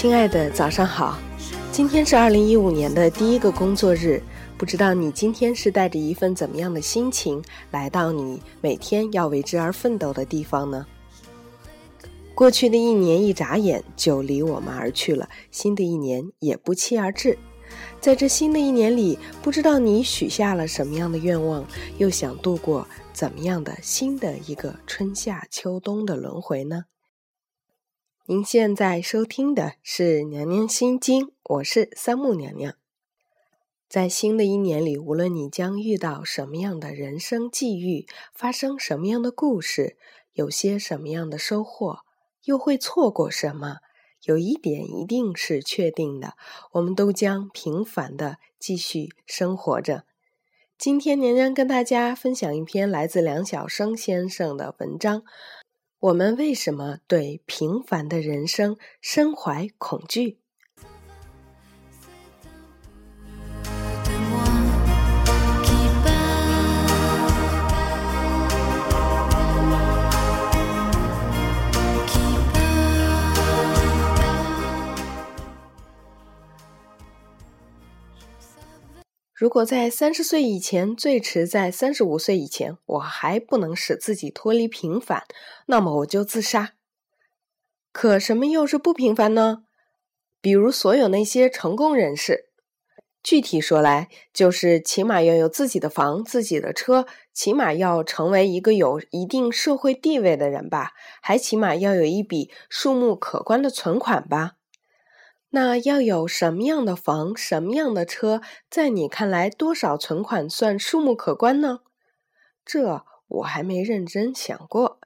亲爱的，早上好！今天是二零一五年的第一个工作日，不知道你今天是带着一份怎么样的心情来到你每天要为之而奋斗的地方呢？过去的一年一眨眼就离我们而去了，新的一年也不期而至。在这新的一年里，不知道你许下了什么样的愿望，又想度过怎么样的新的一个春夏秋冬的轮回呢？您现在收听的是《娘娘心经》，我是三木娘娘。在新的一年里，无论你将遇到什么样的人生际遇，发生什么样的故事，有些什么样的收获，又会错过什么，有一点一定是确定的：我们都将平凡的继续生活着。今天，娘娘跟大家分享一篇来自梁晓声先生的文章。我们为什么对平凡的人生深怀恐惧？如果在三十岁以前，最迟在三十五岁以前，我还不能使自己脱离平凡，那么我就自杀。可什么又是不平凡呢？比如所有那些成功人士，具体说来，就是起码要有自己的房、自己的车，起码要成为一个有一定社会地位的人吧，还起码要有一笔数目可观的存款吧。那要有什么样的房，什么样的车，在你看来，多少存款算数目可观呢？这我还没认真想过。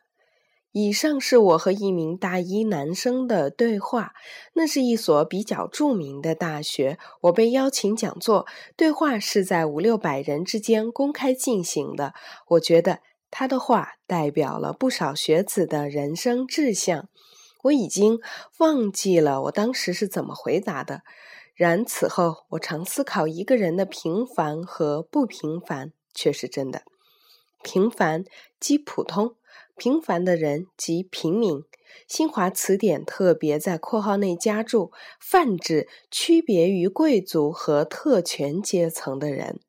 以上是我和一名大一男生的对话，那是一所比较著名的大学，我被邀请讲座，对话是在五六百人之间公开进行的。我觉得他的话代表了不少学子的人生志向。我已经忘记了我当时是怎么回答的，然此后我常思考一个人的平凡和不平凡，却是真的。平凡即普通，平凡的人即平民。新华词典特别在括号内加注，泛指区别于贵族和特权阶层的人。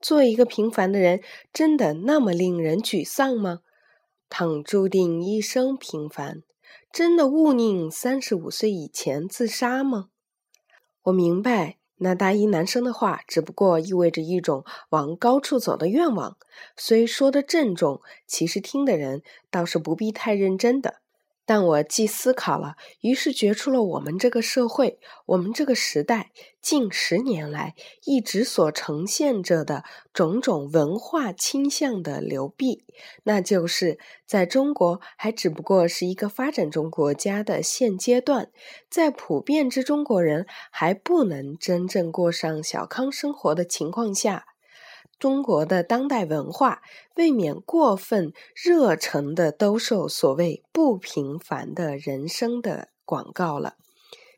做一个平凡的人，真的那么令人沮丧吗？倘注定一生平凡。真的勿宁三十五岁以前自杀吗？我明白那大一男生的话，只不过意味着一种往高处走的愿望，虽说的郑重，其实听的人倒是不必太认真的。但我既思考了，于是觉出了我们这个社会、我们这个时代近十年来一直所呈现着的种种文化倾向的流弊，那就是在中国还只不过是一个发展中国家的现阶段，在普遍之中国人还不能真正过上小康生活的情况下。中国的当代文化未免过分热诚的兜售所谓不平凡的人生的广告了。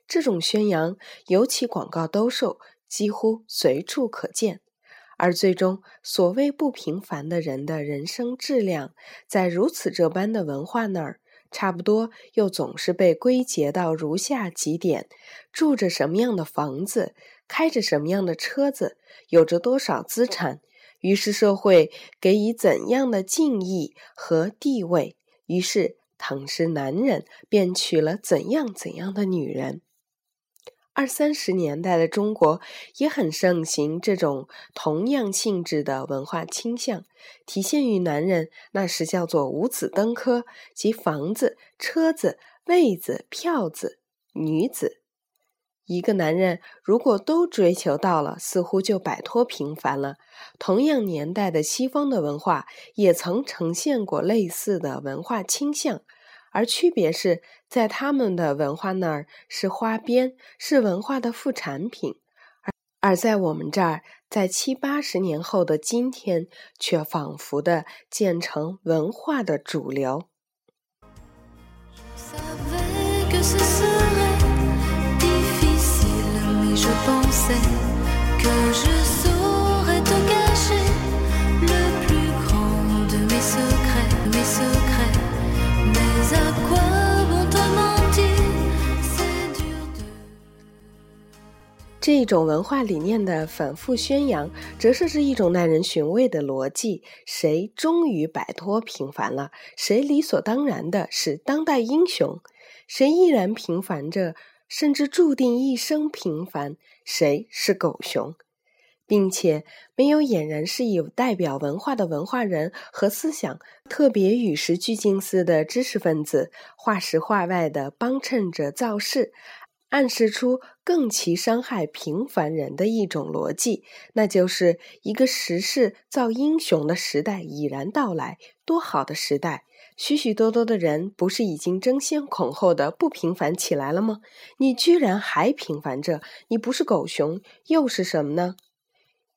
这种宣扬，尤其广告兜售，几乎随处可见。而最终，所谓不平凡的人的人生质量，在如此这般的文化那儿，差不多又总是被归结到如下几点：住着什么样的房子，开着什么样的车子，有着多少资产。于是社会给予怎样的敬意和地位，于是倘是男人便娶了怎样怎样的女人。二三十年代的中国也很盛行这种同样性质的文化倾向，体现于男人那时叫做五子登科，即房子、车子、位子、票子、女子。一个男人如果都追求到了，似乎就摆脱平凡了。同样年代的西方的文化也曾呈现过类似的文化倾向，而区别是在他们的文化那儿是花边，是文化的副产品；而而在我们这儿，在七八十年后的今天，却仿佛的建成文化的主流。这种文化理念的反复宣扬，折射着一种耐人寻味的逻辑：谁终于摆脱平凡了？谁理所当然的是当代英雄？谁依然平凡着，甚至注定一生平凡？谁是狗熊？并且没有俨然是有代表文化的文化人和思想特别与时俱进似的知识分子，话时话外的帮衬着造势。暗示出更其伤害平凡人的一种逻辑，那就是一个时势造英雄的时代已然到来。多好的时代！许许多多的人不是已经争先恐后的不平凡起来了吗？你居然还平凡着？你不是狗熊又是什么呢？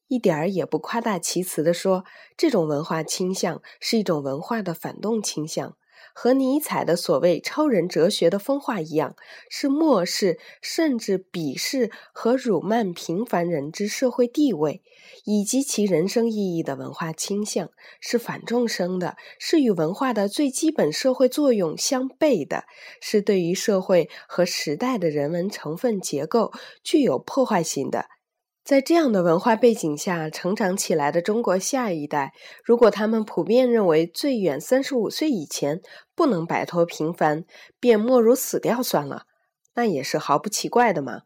一点儿也不夸大其词的说，这种文化倾向是一种文化的反动倾向。和尼采的所谓超人哲学的风化一样，是漠视甚至鄙视和辱骂平凡人之社会地位以及其人生意义的文化倾向，是反众生的，是与文化的最基本社会作用相悖的，是对于社会和时代的人文成分结构具有破坏性的。在这样的文化背景下成长起来的中国下一代，如果他们普遍认为最远三十五岁以前不能摆脱平凡，便莫如死掉算了，那也是毫不奇怪的嘛。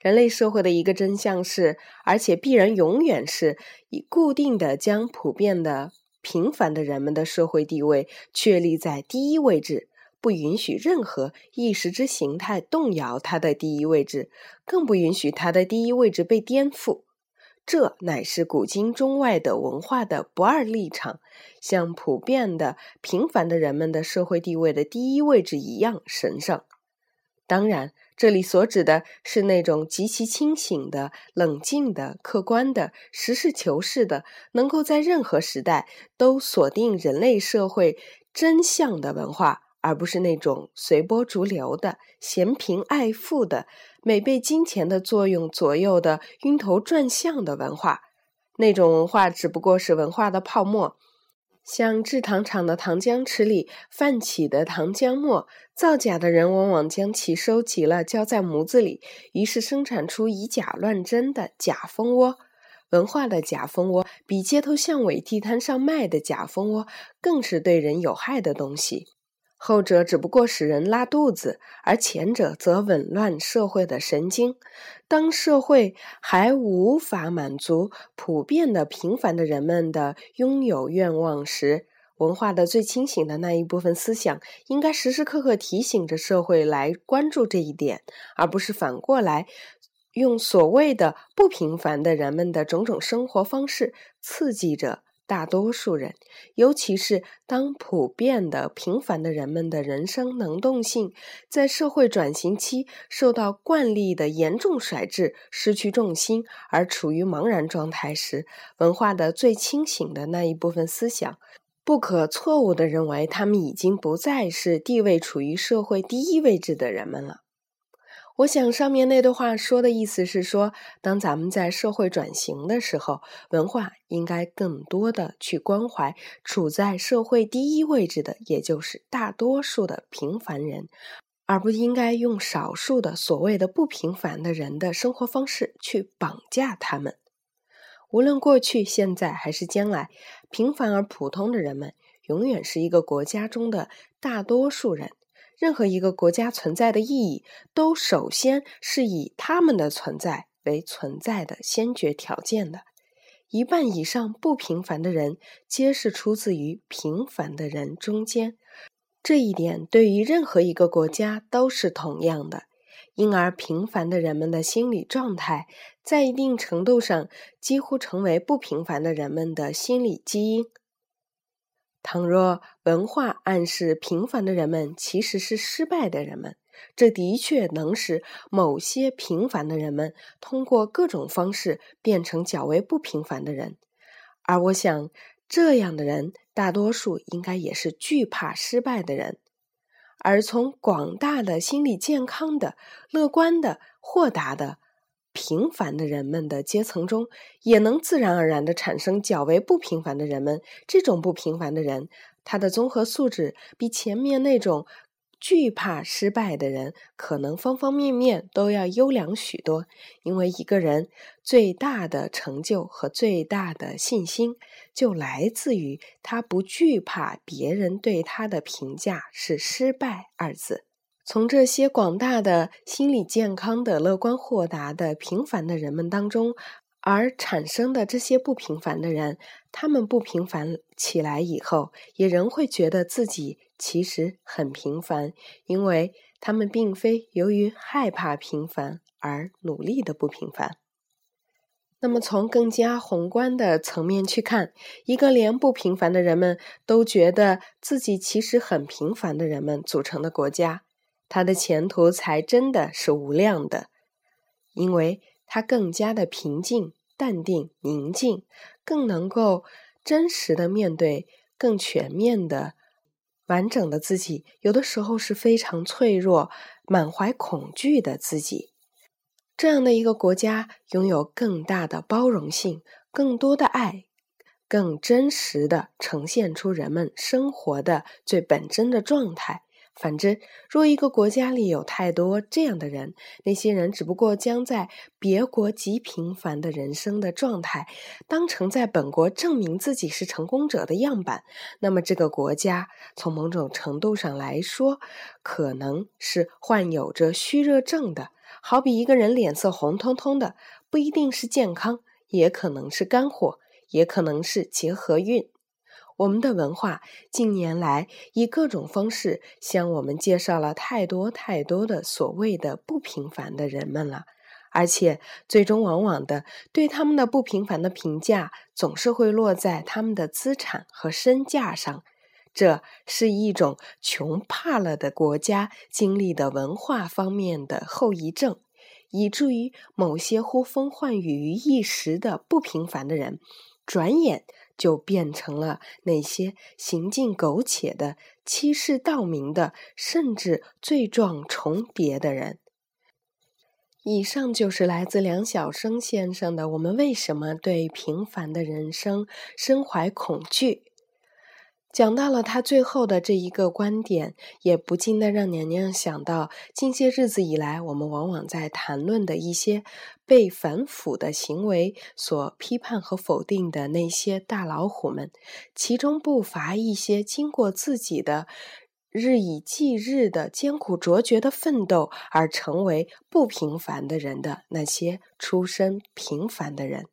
人类社会的一个真相是，而且必然永远是以固定的将普遍的平凡的人们的社会地位确立在第一位置。不允许任何意识之形态动摇它的第一位置，更不允许它的第一位置被颠覆。这乃是古今中外的文化的不二立场，像普遍的平凡的人们的社会地位的第一位置一样神圣。当然，这里所指的是那种极其清醒的、冷静的、客观的、实事求是的，能够在任何时代都锁定人类社会真相的文化。而不是那种随波逐流的、嫌贫爱富的、每被金钱的作用左右的晕头转向的文化。那种文化只不过是文化的泡沫，像制糖厂的糖浆池里泛起的糖浆沫。造假的人往往将其收集了，浇在模子里，于是生产出以假乱真的假蜂窝。文化的假蜂窝，比街头巷尾地摊上卖的假蜂窝更是对人有害的东西。后者只不过使人拉肚子，而前者则紊乱社会的神经。当社会还无法满足普遍的平凡的人们的拥有愿望时，文化的最清醒的那一部分思想，应该时时刻刻提醒着社会来关注这一点，而不是反过来用所谓的不平凡的人们的种种生活方式刺激着。大多数人，尤其是当普遍的平凡的人们的人生能动性在社会转型期受到惯例的严重甩制、失去重心而处于茫然状态时，文化的最清醒的那一部分思想，不可错误地认为他们已经不再是地位处于社会第一位置的人们了。我想上面那段话说的意思是说，当咱们在社会转型的时候，文化应该更多的去关怀处在社会第一位置的，也就是大多数的平凡人，而不应该用少数的所谓的不平凡的人的生活方式去绑架他们。无论过去、现在还是将来，平凡而普通的人们永远是一个国家中的大多数人。任何一个国家存在的意义，都首先是以他们的存在为存在的先决条件的。一半以上不平凡的人，皆是出自于平凡的人中间。这一点对于任何一个国家都是同样的。因而，平凡的人们的心理状态，在一定程度上几乎成为不平凡的人们的心理基因。倘若文化暗示平凡的人们其实是失败的人们，这的确能使某些平凡的人们通过各种方式变成较为不平凡的人。而我想，这样的人大多数应该也是惧怕失败的人。而从广大的心理健康的、乐观的、豁达的。平凡的人们的阶层中，也能自然而然的产生较为不平凡的人们。这种不平凡的人，他的综合素质比前面那种惧怕失败的人，可能方方面面都要优良许多。因为一个人最大的成就和最大的信心，就来自于他不惧怕别人对他的评价是“失败”二字。从这些广大的心理健康的、乐观豁达的、平凡的人们当中。而产生的这些不平凡的人，他们不平凡起来以后，也仍会觉得自己其实很平凡，因为他们并非由于害怕平凡而努力的不平凡。那么，从更加宏观的层面去看，一个连不平凡的人们都觉得自己其实很平凡的人们组成的国家，他的前途才真的是无量的，因为。他更加的平静、淡定、宁静，更能够真实的面对更全面的、完整的自己。有的时候是非常脆弱、满怀恐惧的自己。这样的一个国家，拥有更大的包容性、更多的爱，更真实的呈现出人们生活的最本真的状态。反之，若一个国家里有太多这样的人，那些人只不过将在别国极平凡的人生的状态当成在本国证明自己是成功者的样板，那么这个国家从某种程度上来说，可能是患有着虚热症的。好比一个人脸色红彤彤的，不一定是健康，也可能是肝火，也可能是结核运。我们的文化近年来以各种方式向我们介绍了太多太多的所谓的不平凡的人们了，而且最终往往的对他们的不平凡的评价总是会落在他们的资产和身价上。这是一种穷怕了的国家经历的文化方面的后遗症，以至于某些呼风唤雨于一时的不平凡的人，转眼。就变成了那些行径苟且的、欺世盗名的，甚至罪状重叠的人。以上就是来自梁晓声先生的《我们为什么对平凡的人生身怀恐惧》。讲到了他最后的这一个观点，也不禁的让娘娘想到，近些日子以来，我们往往在谈论的一些被反腐的行为所批判和否定的那些大老虎们，其中不乏一些经过自己的日以继日的艰苦卓绝的奋斗而成为不平凡的人的那些出身平凡的人。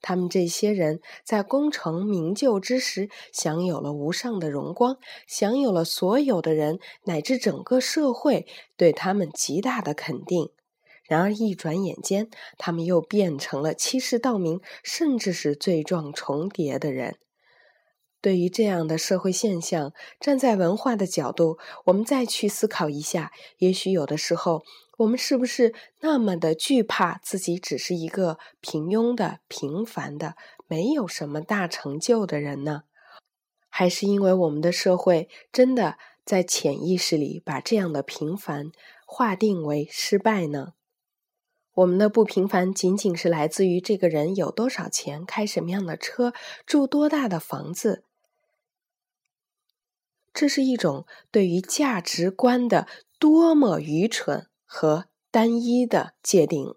他们这些人在功成名就之时，享有了无上的荣光，享有了所有的人乃至整个社会对他们极大的肯定。然而一转眼间，他们又变成了欺世盗名，甚至是罪状重叠的人。对于这样的社会现象，站在文化的角度，我们再去思考一下，也许有的时候。我们是不是那么的惧怕自己只是一个平庸的、平凡的、没有什么大成就的人呢？还是因为我们的社会真的在潜意识里把这样的平凡划定为失败呢？我们的不平凡仅仅是来自于这个人有多少钱、开什么样的车、住多大的房子？这是一种对于价值观的多么愚蠢！和单一的界定。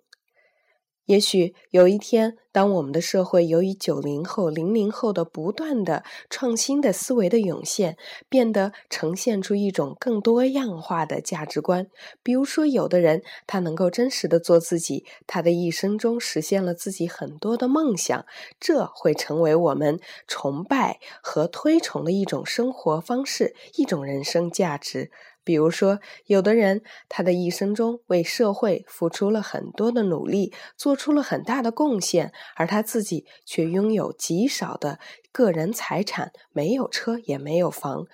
也许有一天，当我们的社会由于九零后、零零后的不断的创新的思维的涌现，变得呈现出一种更多样化的价值观。比如说，有的人他能够真实的做自己，他的一生中实现了自己很多的梦想，这会成为我们崇拜和推崇的一种生活方式，一种人生价值。比如说，有的人他的一生中为社会付出了很多的努力，做出了很大的贡献，而他自己却拥有极少的个人财产，没有车也没有房。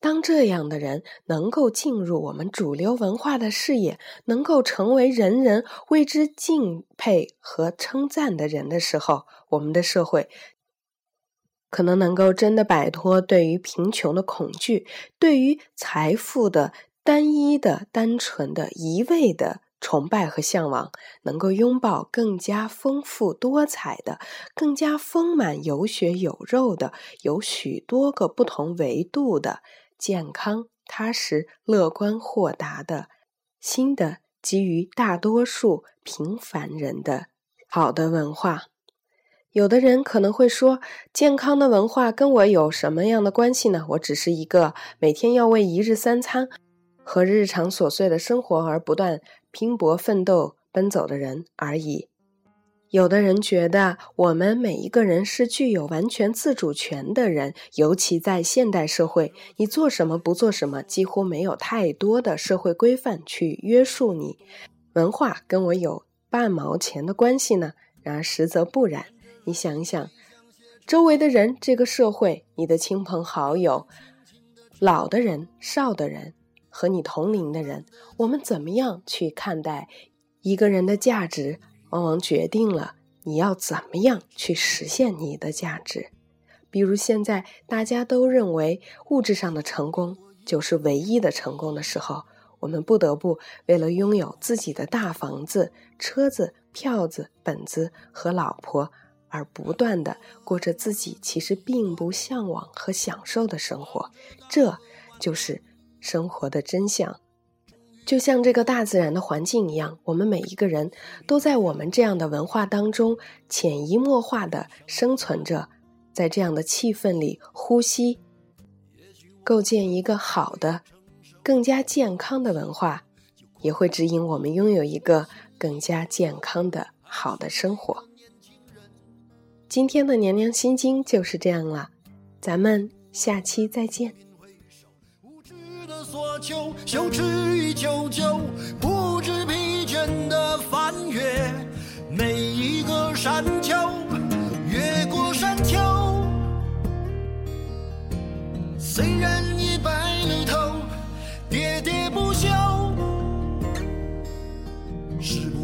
当这样的人能够进入我们主流文化的视野，能够成为人人为之敬佩和称赞的人的时候，我们的社会。可能能够真的摆脱对于贫穷的恐惧，对于财富的单一的、单纯的、一味的崇拜和向往，能够拥抱更加丰富多彩的、更加丰满有血有肉的、有许多个不同维度的健康、踏实、乐观、豁达的新的基于大多数平凡人的好的文化。有的人可能会说，健康的文化跟我有什么样的关系呢？我只是一个每天要为一日三餐和日常琐碎的生活而不断拼搏奋斗奔走的人而已。有的人觉得，我们每一个人是具有完全自主权的人，尤其在现代社会，你做什么不做什么，几乎没有太多的社会规范去约束你。文化跟我有半毛钱的关系呢？然而实则不然。你想一想，周围的人，这个社会，你的亲朋好友，老的人、少的人，和你同龄的人，我们怎么样去看待一个人的价值，往往决定了你要怎么样去实现你的价值。比如现在大家都认为物质上的成功就是唯一的成功的时候，我们不得不为了拥有自己的大房子、车子、票子、本子和老婆。而不断的过着自己其实并不向往和享受的生活，这就是生活的真相。就像这个大自然的环境一样，我们每一个人都在我们这样的文化当中潜移默化的生存着，在这样的气氛里呼吸，构建一个好的、更加健康的文化，也会指引我们拥有一个更加健康的好的生活。今天的娘娘心经就是这样了，咱们下期再见。无知的索求，羞耻与求救，不知疲倦的翻越每一个山丘，越过山丘。虽然已白了头，喋喋不休，是不